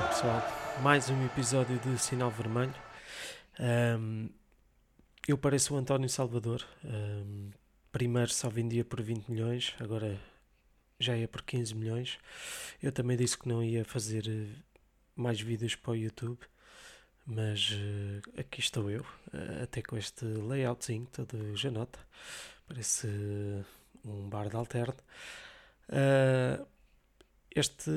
é, pessoal? Mais um episódio de Sinal Vermelho. Um, eu pareço o António Salvador. Um, primeiro só vendia por 20 milhões, agora já é por 15 milhões. Eu também disse que não ia fazer eh, mais vídeos para o YouTube, mas uh, aqui estou eu, uh, até com este layoutzinho todo janota. Parece uh, um bar de alterno. Uh, este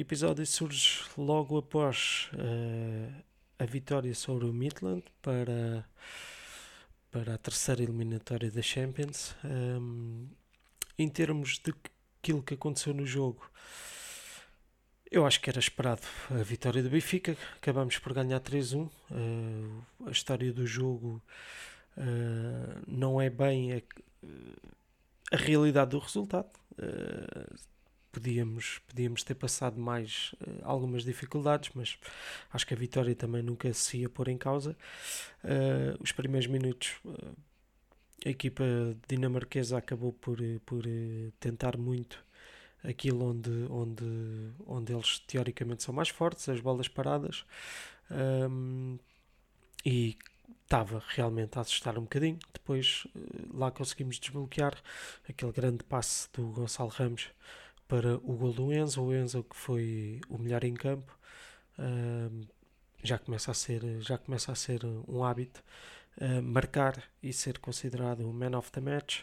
episódio surge logo após uh, a vitória sobre o Midland para, para a terceira eliminatória da Champions. Um, em termos de aquilo que aconteceu no jogo, eu acho que era esperado a vitória do Benfica. Acabamos por ganhar 3-1. Uh, a história do jogo uh, não é bem a, a realidade do resultado. Uh, podíamos, podíamos ter passado mais uh, algumas dificuldades, mas acho que a vitória também nunca se ia pôr em causa. Uh, os primeiros minutos, uh, a equipa dinamarquesa acabou por, por tentar muito aquilo onde, onde, onde eles teoricamente são mais fortes, as bolas paradas, um, e estava realmente a assustar um bocadinho. Depois lá conseguimos desbloquear aquele grande passe do Gonçalo Ramos para o gol do Enzo, o Enzo que foi o melhor em campo, uh, já começa a ser já começa a ser um hábito uh, marcar e ser considerado o man of the match.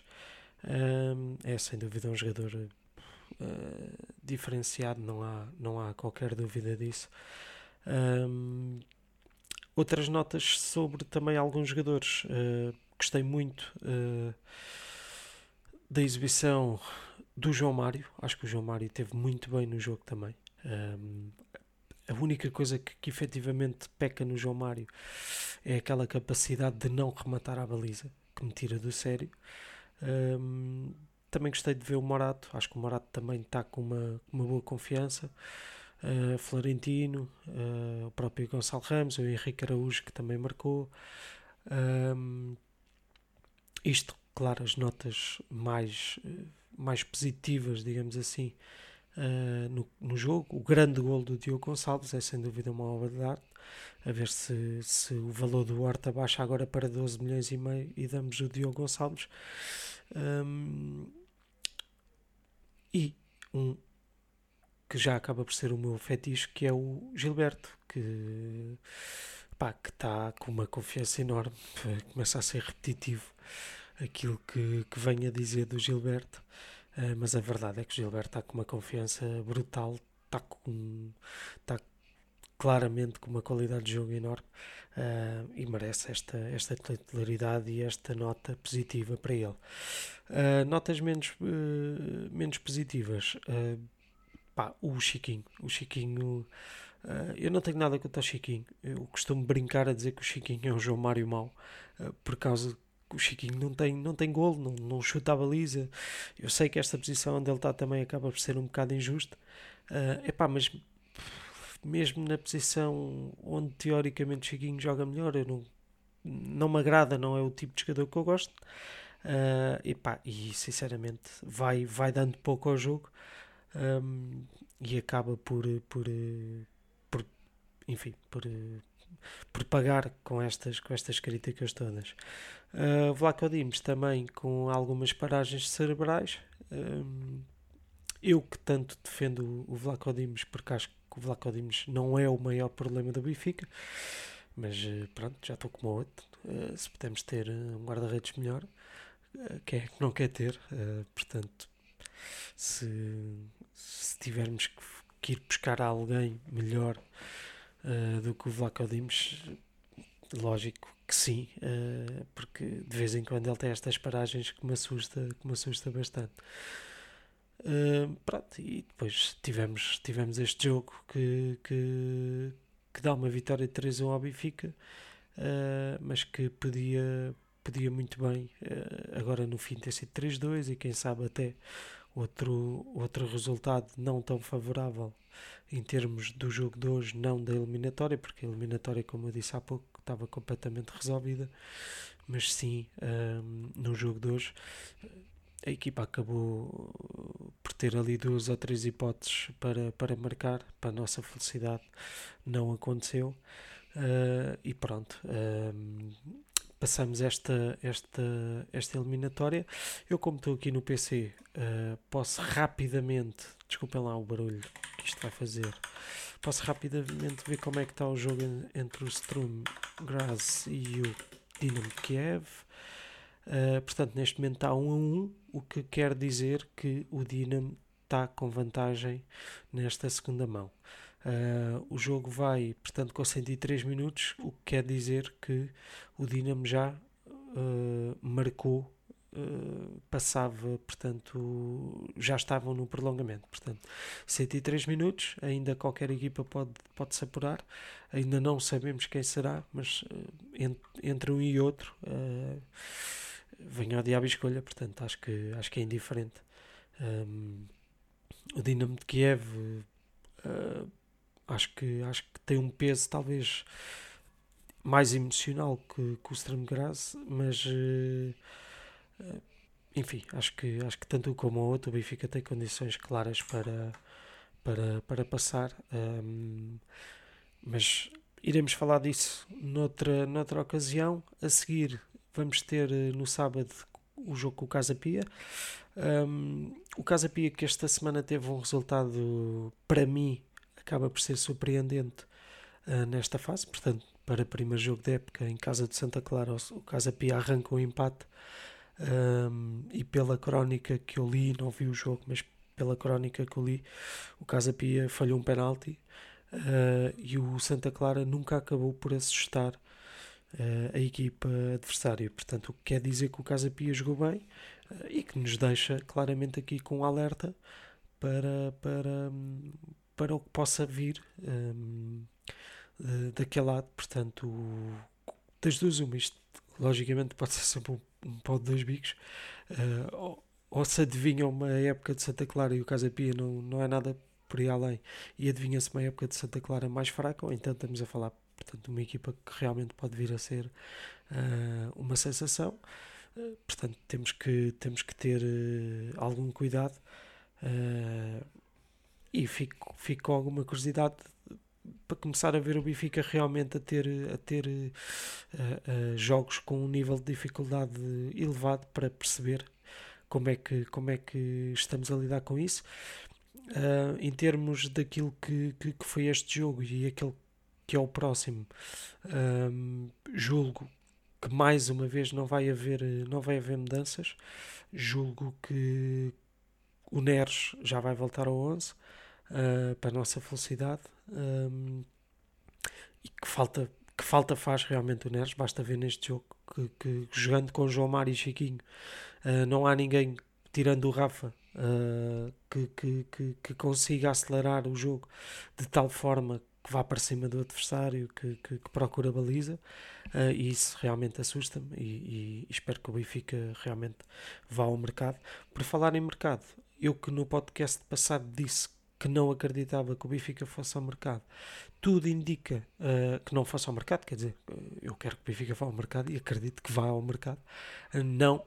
Uh, é sem dúvida um jogador diferenciado, não há não há qualquer dúvida disso. outras notas sobre também alguns jogadores. gostei muito da exibição do João Mário, acho que o João Mário teve muito bem no jogo também. Um, a única coisa que, que efetivamente peca no João Mário é aquela capacidade de não rematar a baliza, que me tira do sério. Um, também gostei de ver o Morato, acho que o Morato também está com uma, uma boa confiança. Uh, Florentino, uh, o próprio Gonçalo Ramos, o Henrique Araújo que também marcou. Um, isto, claro, as notas mais uh, mais positivas, digamos assim, uh, no, no jogo. O grande gol do Diogo Gonçalves é sem dúvida uma obra de arte. A ver se, se o valor do Horta baixa agora para 12 milhões e meio e damos o Diogo Gonçalves. Um, e um que já acaba por ser o meu fetiche, que é o Gilberto, que pá, que está com uma confiança enorme, começa a ser repetitivo aquilo que, que venho a dizer do Gilberto, uh, mas a verdade é que o Gilberto está com uma confiança brutal, está com está claramente com uma qualidade de jogo enorme uh, e merece esta, esta titularidade e esta nota positiva para ele. Uh, notas menos, menos positivas. Pá, o Chiquinho. O Chiquinho. eu não tenho nada contra o Chiquinho. Eu costumo brincar a dizer que o Chiquinho é um João Mário mau por causa o Chiquinho não tem, não tem golo, não, não chuta a baliza. Eu sei que esta posição onde ele está também acaba por ser um bocado injusta. Uh, epá, mas mesmo na posição onde teoricamente o Chiquinho joga melhor, eu não, não me agrada, não é o tipo de jogador que eu gosto. Uh, epá, e sinceramente vai, vai dando pouco ao jogo um, e acaba por, por, por enfim, por por pagar com estas, com estas críticas todas. Uh, Vlaco Dimos também com algumas paragens cerebrais. Um, eu que tanto defendo o Vlaco Dimos, porque acho que o Vlaco Dimos não é o maior problema do Benfica, mas uh, pronto, já estou como outro. Uh, se pudermos ter um guarda-redes melhor, uh, quem é que não quer ter? portanto, se, se tivermos que, que ir buscar alguém melhor uh, do que o Vlaco Dimos, lógico que sim, uh, porque de vez em quando ele tem estas paragens que me assusta, que me assusta bastante. Uh, pronto, e depois tivemos, tivemos este jogo que, que, que dá uma vitória de 3 1 ao Benfica, mas que podia, podia muito bem agora no fim ter sido 3-2 e quem sabe até outro, outro resultado não tão favorável em termos do jogo de hoje, não da eliminatória, porque a eliminatória, como eu disse há pouco, estava completamente resolvida, mas sim um, no jogo de hoje. a equipa acabou por ter ali duas ou três hipóteses para, para marcar, para a nossa felicidade não aconteceu. Uh, e pronto, uh, passamos esta, esta, esta eliminatória. Eu, como estou aqui no PC, uh, posso rapidamente, desculpem lá o barulho que isto vai fazer, posso rapidamente ver como é que está o jogo entre o Strum Graz e o Dinamo Kiev. Uh, portanto, neste momento está 1 a 1, o que quer dizer que o Dinamo está com vantagem nesta segunda mão. Uh, o jogo vai, portanto, com 103 minutos, o que quer dizer que o Dinamo já uh, marcou, uh, passava, portanto, já estavam no prolongamento. Portanto, 103 minutos, ainda qualquer equipa pode, pode se apurar, ainda não sabemos quem será, mas entre um e outro vem ao diabo escolha, portanto, acho que, acho que é indiferente. Um, o Dinamo de Kiev. Uh, acho que, acho que tem um peso talvez mais emocional que, que o Stromgras, mas uh, enfim, acho que, acho que tanto como o outro o Benfica tem condições claras para, para, para passar, um, mas iremos falar disso noutra, noutra ocasião. A seguir vamos ter eh, no sábado o jogo com o Casa Pia. Um, o Casa Pia que esta semana teve um resultado para mim acaba por ser surpreendente uh, nesta fase. Portanto, para o primeiro jogo da época em casa de Santa Clara, o Casa Pia arranca um empate. Um, e pela crónica que eu li, não vi o jogo, mas pela crónica que eu li, o Casa Pia falhou um penalti uh, e o Santa Clara nunca acabou por assustar uh, a equipa adversária. Portanto, o que quer dizer que o Casa Pia jogou bem uh, e que nos deixa claramente aqui com um alerta para, para, para o que possa vir um, daquele lado. Portanto, das duas, uma, isto logicamente pode ser sempre um, um de dois bicos. Uh, ou, ou, se adivinha uma época de Santa Clara e o Casa Pia não, não é nada por aí além, e adivinha-se uma época de Santa Clara mais fraca, ou então estamos a falar portanto, de uma equipa que realmente pode vir a ser uh, uma sensação. Uh, portanto, temos que, temos que ter algum cuidado. Uh, e fico, fico com alguma curiosidade para começar a ver o Benfica realmente a ter, a ter uh, uh, jogos com um nível de dificuldade elevado para perceber como é que, como é que estamos a lidar com isso. Uh, em termos daquilo que, que, que, foi este jogo e aquele que é o próximo, julgo que mais uma vez não vai haver, não vai haver mudanças. Julgo que o Neres já vai voltar ao 11 uh, para a nossa felicidade. Um, e que falta, que falta faz realmente o Neres, basta ver neste jogo que, que jogando com João Mário e Chiquinho uh, não há ninguém tirando o Rafa uh, que, que, que, que, consiga acelerar o jogo de tal forma que vá para cima do adversário, que, que, que procura baliza, uh, e isso realmente assusta-me e, e, espero que o Benfica realmente vá ao mercado. Por falar em mercado, eu que no podcast passado disse que não acreditava que o Benfica fosse ao mercado, tudo indica uh, que não fosse ao mercado, quer dizer, eu quero que o Benfica vá ao mercado e acredito que vá ao mercado. Uh, não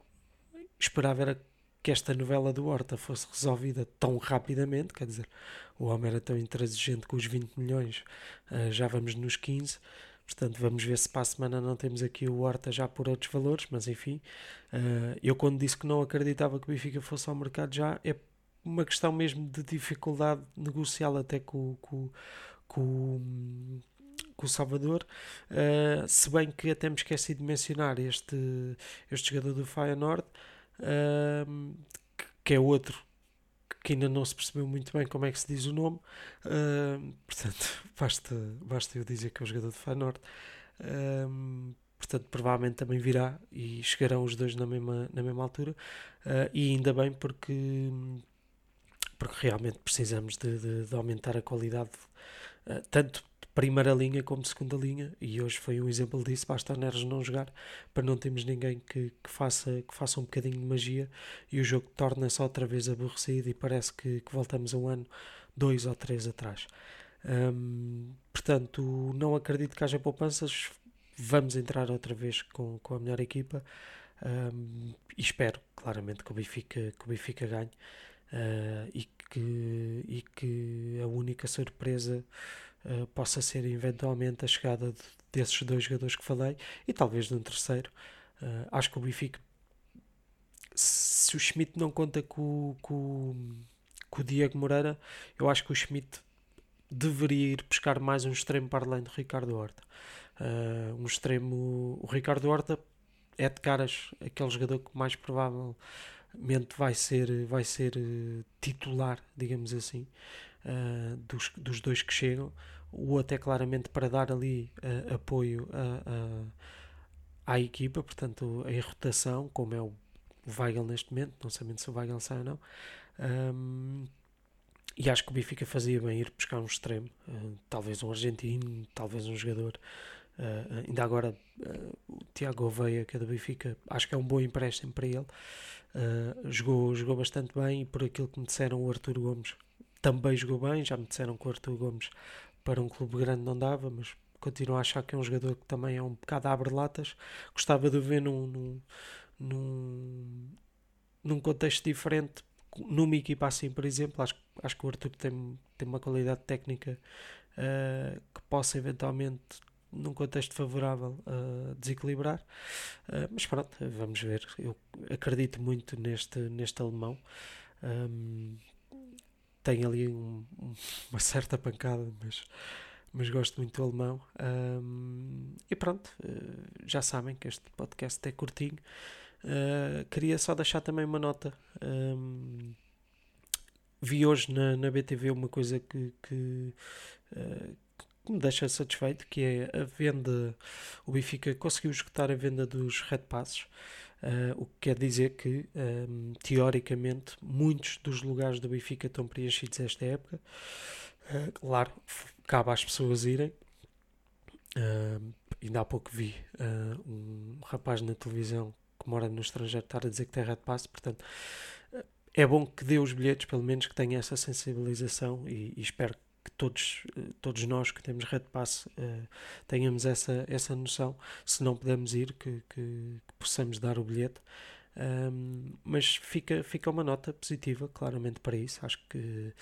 esperava era que esta novela do Horta fosse resolvida tão rapidamente, quer dizer, o homem era tão intransigente com os 20 milhões, uh, já vamos nos 15. Portanto, vamos ver se para a semana não temos aqui o Horta já por outros valores, mas enfim, eu quando disse que não acreditava que o Benfica fosse ao mercado já é uma questão mesmo de dificuldade negocial até com, com, com, com o Salvador, uh, se bem que até me esqueci de mencionar este, este jogador do Feyenoord, uh, que é outro que ainda não se percebeu muito bem como é que se diz o nome, uh, portanto, basta, basta eu dizer que é o jogador do Feyenoord, portanto, provavelmente também virá e chegarão os dois na mesma, na mesma altura, e ainda bem porque porque realmente precisamos de, de, de aumentar a qualidade, uh, tanto de primeira linha como de segunda linha, e hoje foi um exemplo disso. Basta a Neres não jogar para não termos ninguém que, que, faça, que faça um bocadinho de magia e o jogo torna-se outra vez aborrecido e parece que, que voltamos a um ano, dois ou três atrás. Um, portanto, não acredito que haja poupanças. Vamos entrar outra vez com, com a melhor equipa um, e espero, claramente que o Benfica, que o Benfica ganhe uh, e, que, e que a única surpresa uh, possa ser eventualmente a chegada de, desses dois jogadores que falei e talvez de um terceiro. Uh, acho que o Benfica, se o Schmidt não conta com, com, com o Diego Moreira, eu acho que o Schmidt deveria ir buscar mais um extremo para além do Ricardo Horta. Uh, um extremo, o Ricardo Horta é de caras aquele jogador que mais provavelmente vai ser, vai ser uh, titular, digamos assim, uh, dos, dos dois que chegam. O até claramente para dar ali uh, apoio a, a, à equipa, portanto, em rotação, como é o, Weigl neste momento, não sabendo se o Weigl sai ou não. Um, e acho que o Benfica fazia bem ir buscar um extremo, talvez um argentino, talvez um jogador Uh, ainda agora uh, o Tiago Oveia, que é do Benfica, acho que é um bom empréstimo para ele. Uh, jogou, jogou bastante bem e por aquilo que me disseram o Arthur Gomes também jogou bem. Já me disseram que o Arthur Gomes para um clube grande não dava, mas continuo a achar que é um jogador que também é um bocado abre-latas. Gostava de ver num, num, num, num contexto diferente, numa equipa assim, por exemplo. Acho, acho que o Arthur tem, tem uma qualidade técnica uh, que possa eventualmente num contexto favorável a desequilibrar. Uh, mas pronto, vamos ver. Eu acredito muito neste, neste alemão. Um, tem ali um, uma certa pancada, mas, mas gosto muito do alemão. Um, e pronto, uh, já sabem que este podcast é curtinho. Uh, queria só deixar também uma nota. Um, vi hoje na, na BTV uma coisa que, que, uh, que me deixa satisfeito, que é a venda, o Benfica conseguiu esgotar a venda dos Red Passes, uh, o que quer dizer que, um, teoricamente, muitos dos lugares do Benfica estão preenchidos esta época. Uh, claro, cabe às pessoas irem. Uh, ainda há pouco vi um rapaz na televisão que mora no estrangeiro estar a dizer que tem Red Pass, portanto é bom que dê os bilhetes, pelo menos que tenha essa sensibilização e, e espero que todos, eh, todos nós que temos Red Pass uh, tenhamos essa, essa noção, se não pudermos ir, que, que, que possamos dar o bilhete. Um, mas fica, fica uma nota positiva, claramente, para isso. Acho que,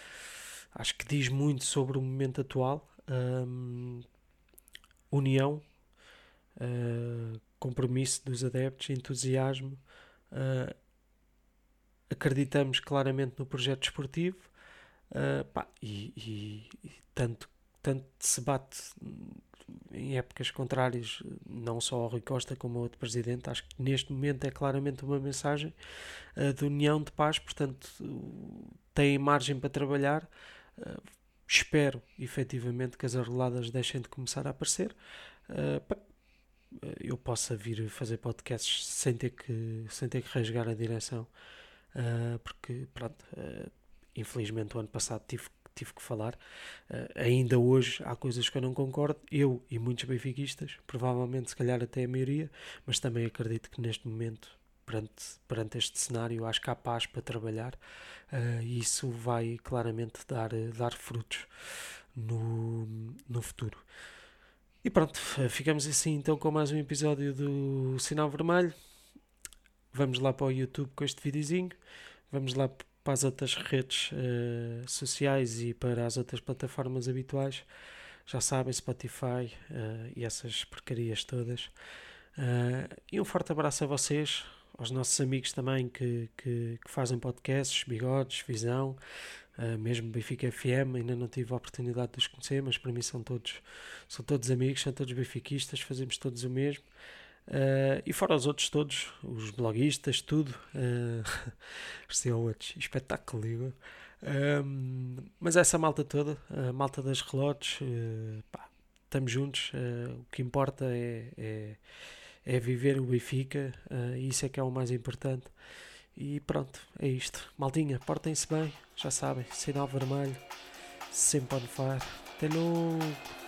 acho que diz muito sobre o momento atual. Um, união, uh, compromisso dos adeptos, entusiasmo. Uh, acreditamos claramente no projeto desportivo Uh, pá, e, e, e, tanto, tanto se bate em épocas contrárias, não só ao Rui Costa como ao outro presidente. Acho que neste momento é claramente uma mensagem uh, de união, de paz, portanto, têm margem para trabalhar. Uh, espero efetivamente que as arroladas deixem de começar a aparecer. Uh, eu possa vir fazer podcasts sem ter que, sem ter que rasgar a direção, porque pronto infelizmente o ano passado tive, tive que falar. Uh, ainda hoje há coisas que eu não concordo, eu e muitos benfiquistas, provavelmente se calhar até a maioria, mas também acredito que neste momento, perante, perante este cenário, acho que há paz para trabalhar uh, e isso vai claramente dar, dar frutos no, no futuro. E pronto, ficamos assim então com mais um episódio do Sinal Vermelho. Vamos lá para o YouTube com este videozinho. Vamos lá para as outras redes uh, sociais e para as outras plataformas habituais. Já sabem, Spotify uh, e essas porcarias todas. Uh, e um forte abraço a vocês, aos nossos amigos também que, que, que fazem podcasts, Bigodes, Visão, mesmo Benfica FM. Ainda não tive a oportunidade de os conhecer, mas para mim são todos, são todos amigos, são todos benfiquistas, fazemos todos o mesmo. Uh, e fora os outros todos, os bloguistas, tudo. Uh, são outros, espetáculo, digo. Um, mas essa malta toda, a malta das relotes, uh, estamos juntos. Uh, o que importa é, é, é viver o Benfica, e isso é que é o mais importante. E pronto, é isto. Maldinha, portem-se bem, já sabem, sinal vermelho, sempre on fire. Até logo!